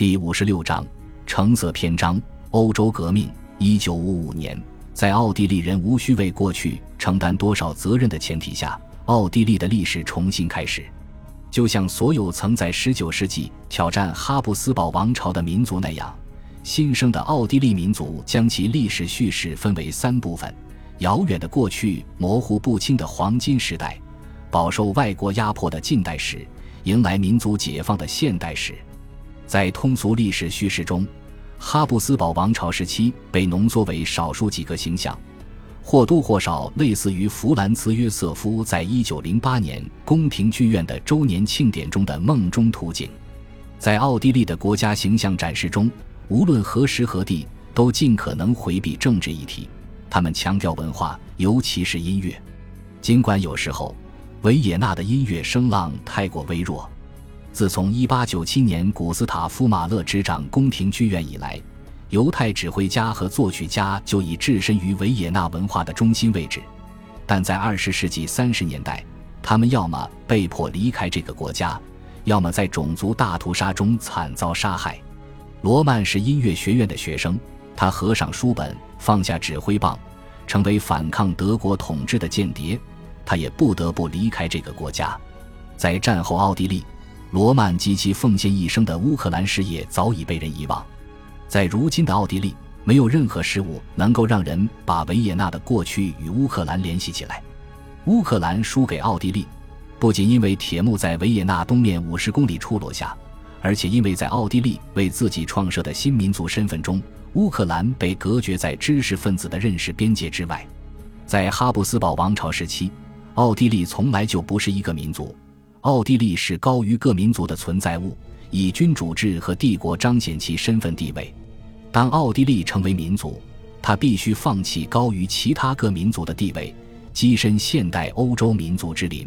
第五十六章橙色篇章：欧洲革命。一九五五年，在奥地利人无需为过去承担多少责任的前提下，奥地利的历史重新开始。就像所有曾在十九世纪挑战哈布斯堡王朝的民族那样，新生的奥地利民族将其历史叙事分为三部分：遥远的过去、模糊不清的黄金时代、饱受外国压迫的近代史、迎来民族解放的现代史。在通俗历史叙事中。哈布斯堡王朝时期被浓缩为少数几个形象，或多或少类似于弗兰茨·约瑟夫在一九零八年宫廷剧院的周年庆典中的梦中图景。在奥地利的国家形象展示中，无论何时何地，都尽可能回避政治议题。他们强调文化，尤其是音乐，尽管有时候维也纳的音乐声浪太过微弱。自从1897年古斯塔夫·马勒执掌宫廷剧院以来，犹太指挥家和作曲家就已置身于维也纳文化的中心位置。但在20世纪30年代，他们要么被迫离开这个国家，要么在种族大屠杀中惨遭杀害。罗曼是音乐学院的学生，他合上书本，放下指挥棒，成为反抗德国统治的间谍。他也不得不离开这个国家。在战后奥地利。罗曼及其奉献一生的乌克兰事业早已被人遗忘，在如今的奥地利，没有任何事物能够让人把维也纳的过去与乌克兰联系起来。乌克兰输给奥地利，不仅因为铁幕在维也纳东面五十公里处落下，而且因为在奥地利为自己创设的新民族身份中，乌克兰被隔绝在知识分子的认识边界之外。在哈布斯堡王朝时期，奥地利从来就不是一个民族。奥地利是高于各民族的存在物，以君主制和帝国彰显其身份地位。当奥地利成为民族，他必须放弃高于其他各民族的地位，跻身现代欧洲民族之林。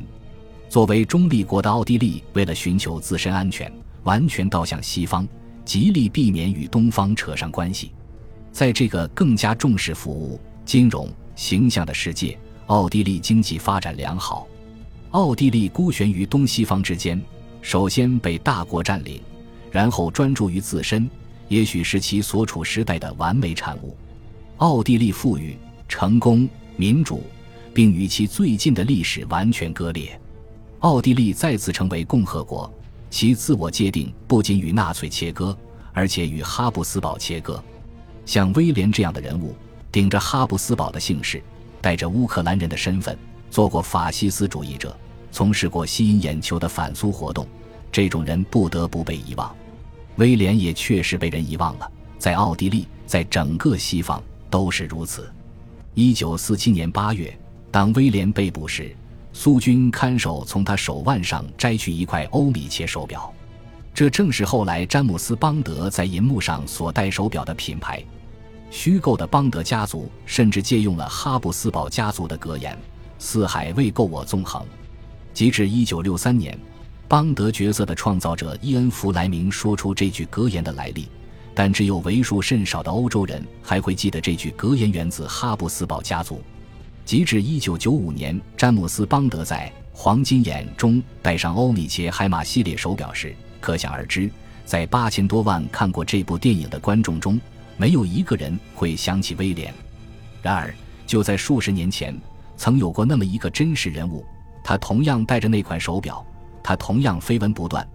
作为中立国的奥地利，为了寻求自身安全，完全倒向西方，极力避免与东方扯上关系。在这个更加重视服务、金融、形象的世界，奥地利经济发展良好。奥地利孤悬于东西方之间，首先被大国占领，然后专注于自身，也许是其所处时代的完美产物。奥地利富裕、成功、民主，并与其最近的历史完全割裂。奥地利再次成为共和国，其自我界定不仅与纳粹切割，而且与哈布斯堡切割。像威廉这样的人物，顶着哈布斯堡的姓氏，带着乌克兰人的身份，做过法西斯主义者。从事过吸引眼球的反苏活动，这种人不得不被遗忘。威廉也确实被人遗忘了，在奥地利，在整个西方都是如此。一九四七年八月，当威廉被捕时，苏军看守从他手腕上摘去一块欧米茄手表，这正是后来詹姆斯邦德在银幕上所戴手表的品牌。虚构的邦德家族甚至借用了哈布斯堡家族的格言：“四海未够我纵横。”截至一九六三年，邦德角色的创造者伊恩·弗莱明说出这句格言的来历，但只有为数甚少的欧洲人还会记得这句格言源自哈布斯堡家族。截至一九九五年，詹姆斯·邦德在《黄金眼》中戴上欧米茄海马系列手表时，可想而知，在八千多万看过这部电影的观众中，没有一个人会想起威廉。然而，就在数十年前，曾有过那么一个真实人物。他同样戴着那款手表，他同样绯闻不断，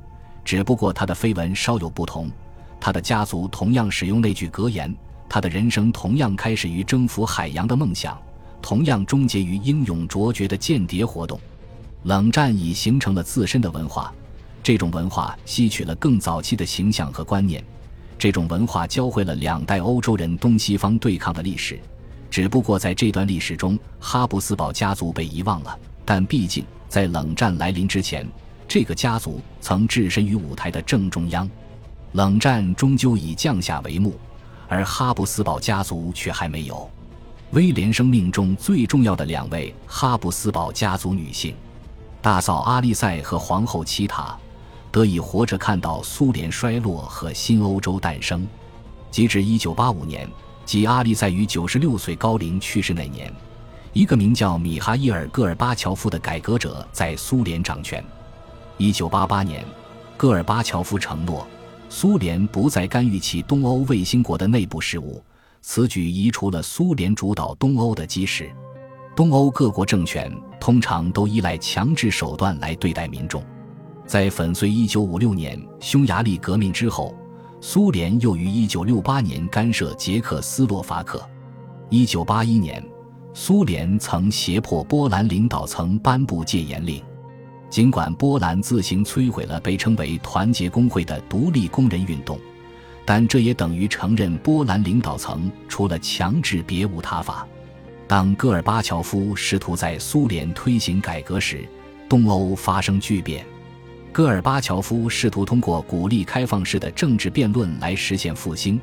只不过他的绯闻稍有不同。他的家族同样使用那句格言，他的人生同样开始于征服海洋的梦想，同样终结于英勇卓绝的间谍活动。冷战已形成了自身的文化，这种文化吸取了更早期的形象和观念，这种文化教会了两代欧洲人东西方对抗的历史。只不过在这段历史中，哈布斯堡家族被遗忘了。但毕竟，在冷战来临之前，这个家族曾置身于舞台的正中央。冷战终究以降下帷幕，而哈布斯堡家族却还没有。威廉生命中最重要的两位哈布斯堡家族女性，大嫂阿丽塞和皇后齐塔，得以活着看到苏联衰落和新欧洲诞生。截至1985年，即阿丽塞于96岁高龄去世那年。一个名叫米哈伊尔·戈尔巴乔夫的改革者在苏联掌权。一九八八年，戈尔巴乔夫承诺，苏联不再干预其东欧卫星国的内部事务，此举移除了苏联主导东欧的基石。东欧各国政权通常都依赖强制手段来对待民众。在粉碎1956年匈牙利革命之后，苏联又于1968年干涉捷克斯洛伐克。1981年，苏联曾胁迫波兰领导层颁布戒严令。尽管波兰自行摧毁了被称为“团结工会”的独立工人运动，但这也等于承认波兰领导层除了强制别无他法。当戈尔巴乔夫试图在苏联推行改革时，东欧发生巨变。戈尔巴乔夫试图通过鼓励开放式的政治辩论来实现复兴，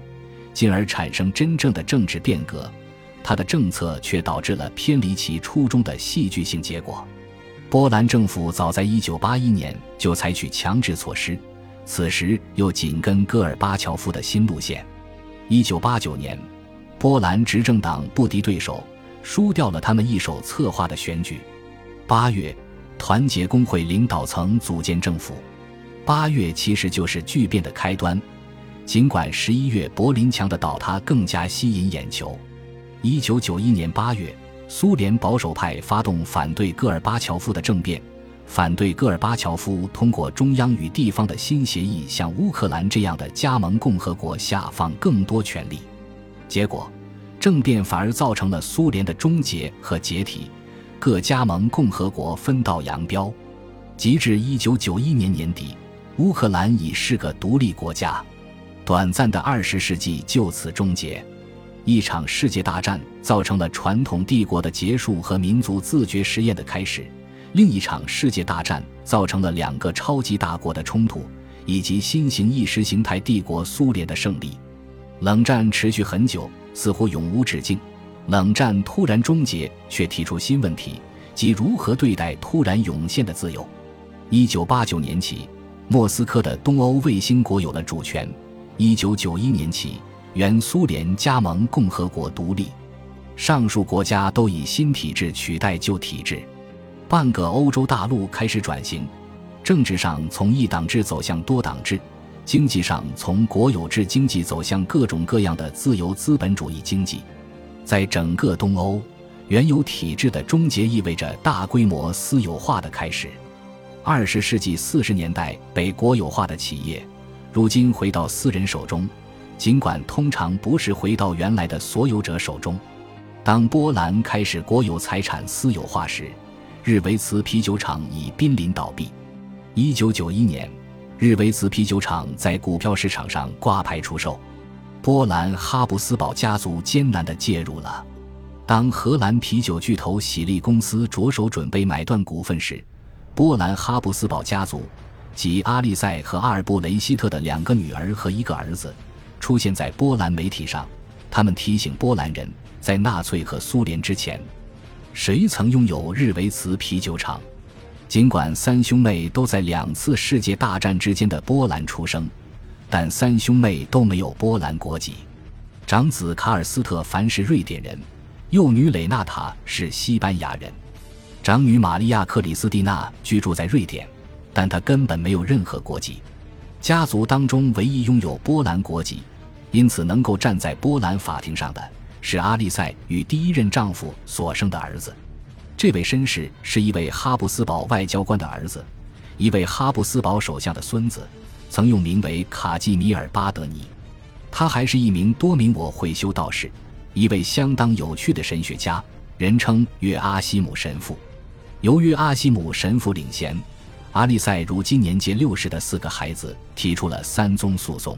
进而产生真正的政治变革。他的政策却导致了偏离其初衷的戏剧性结果。波兰政府早在1981年就采取强制措施，此时又紧跟戈尔巴乔夫的新路线。1989年，波兰执政党不敌对手，输掉了他们一手策划的选举。八月，团结工会领导层组建政府。八月其实就是巨变的开端，尽管11月柏林墙的倒塌更加吸引眼球。1991年8月。苏联保守派发动反对戈尔巴乔夫的政变，反对戈尔巴乔夫通过中央与地方的新协议向乌克兰这样的加盟共和国下放更多权力。结果，政变反而造成了苏联的终结和解体，各加盟共和国分道扬镳。及至1991年年底，乌克兰已是个独立国家，短暂的二十世纪就此终结。一场世界大战造成了传统帝国的结束和民族自觉实验的开始，另一场世界大战造成了两个超级大国的冲突，以及新型意识形态帝国苏联的胜利。冷战持续很久，似乎永无止境。冷战突然终结，却提出新问题，即如何对待突然涌现的自由。一九八九年起，莫斯科的东欧卫星国有了主权。一九九一年起。原苏联加盟共和国独立，上述国家都以新体制取代旧体制，半个欧洲大陆开始转型，政治上从一党制走向多党制，经济上从国有制经济走向各种各样的自由资本主义经济。在整个东欧，原有体制的终结意味着大规模私有化的开始。二十世纪四十年代被国有化的企业，如今回到私人手中。尽管通常不是回到原来的所有者手中，当波兰开始国有财产私有化时，日维茨啤酒厂已濒临倒闭。一九九一年，日维茨啤酒厂在股票市场上挂牌出售。波兰哈布斯堡家族艰难地介入了。当荷兰啤酒巨头喜力公司着手准备买断股份时，波兰哈布斯堡家族及阿利塞和阿尔布雷希特的两个女儿和一个儿子。出现在波兰媒体上，他们提醒波兰人，在纳粹和苏联之前，谁曾拥有日维茨啤酒厂？尽管三兄妹都在两次世界大战之间的波兰出生，但三兄妹都没有波兰国籍。长子卡尔斯特凡是瑞典人，幼女蕾娜塔是西班牙人，长女玛利亚克里斯蒂娜居住在瑞典，但她根本没有任何国籍。家族当中唯一拥有波兰国籍。因此，能够站在波兰法庭上的是阿利塞与第一任丈夫所生的儿子。这位绅士是一位哈布斯堡外交官的儿子，一位哈布斯堡首相的孙子，曾用名为卡季米尔·巴德尼。他还是一名多名我会修道士，一位相当有趣的神学家，人称约阿西姆神父。由于阿西姆神父领衔，阿利塞如今年届六十的四个孩子提出了三宗诉讼。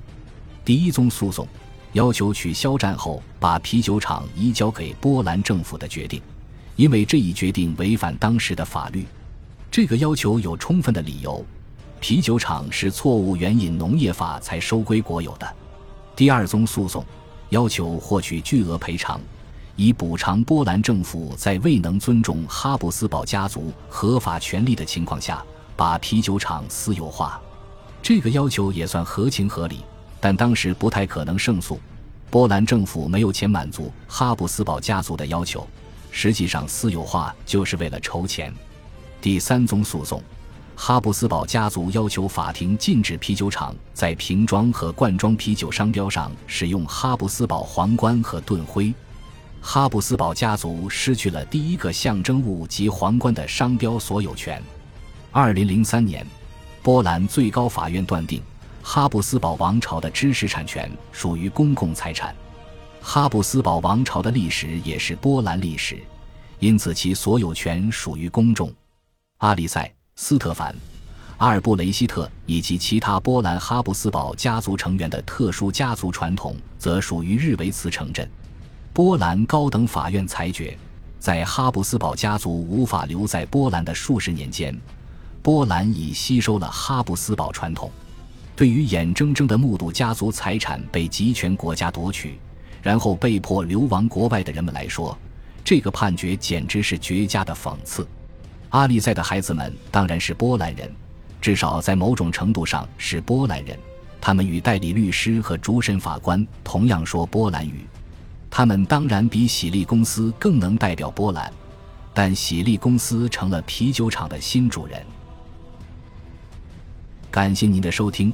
第一宗诉讼要求取消战后把啤酒厂移交给波兰政府的决定，因为这一决定违反当时的法律。这个要求有充分的理由，啤酒厂是错误援引农业法才收归国有的。第二宗诉讼要求获取巨额赔偿，以补偿波兰政府在未能尊重哈布斯堡家族合法权利的情况下把啤酒厂私有化。这个要求也算合情合理。但当时不太可能胜诉，波兰政府没有钱满足哈布斯堡家族的要求。实际上，私有化就是为了筹钱。第三宗诉讼，哈布斯堡家族要求法庭禁止啤酒厂在瓶装和罐装啤酒商标上使用哈布斯堡皇冠和盾徽。哈布斯堡家族失去了第一个象征物及皇冠的商标所有权。二零零三年，波兰最高法院断定，哈布斯堡王朝的知识产权属于公共财产。哈布斯堡王朝的历史也是波兰历史，因此其所有权属于公众。阿里塞。斯特凡、阿尔布雷希特以及其他波兰哈布斯堡家族成员的特殊家族传统，则属于日维茨城镇。波兰高等法院裁决，在哈布斯堡家族无法留在波兰的数十年间，波兰已吸收了哈布斯堡传统。对于眼睁睁的目睹家族财产被集权国家夺取，然后被迫流亡国外的人们来说，这个判决简直是绝佳的讽刺。阿里塞的孩子们当然是波兰人，至少在某种程度上是波兰人。他们与代理律师和主审法官同样说波兰语。他们当然比喜力公司更能代表波兰，但喜力公司成了啤酒厂的新主人。感谢您的收听，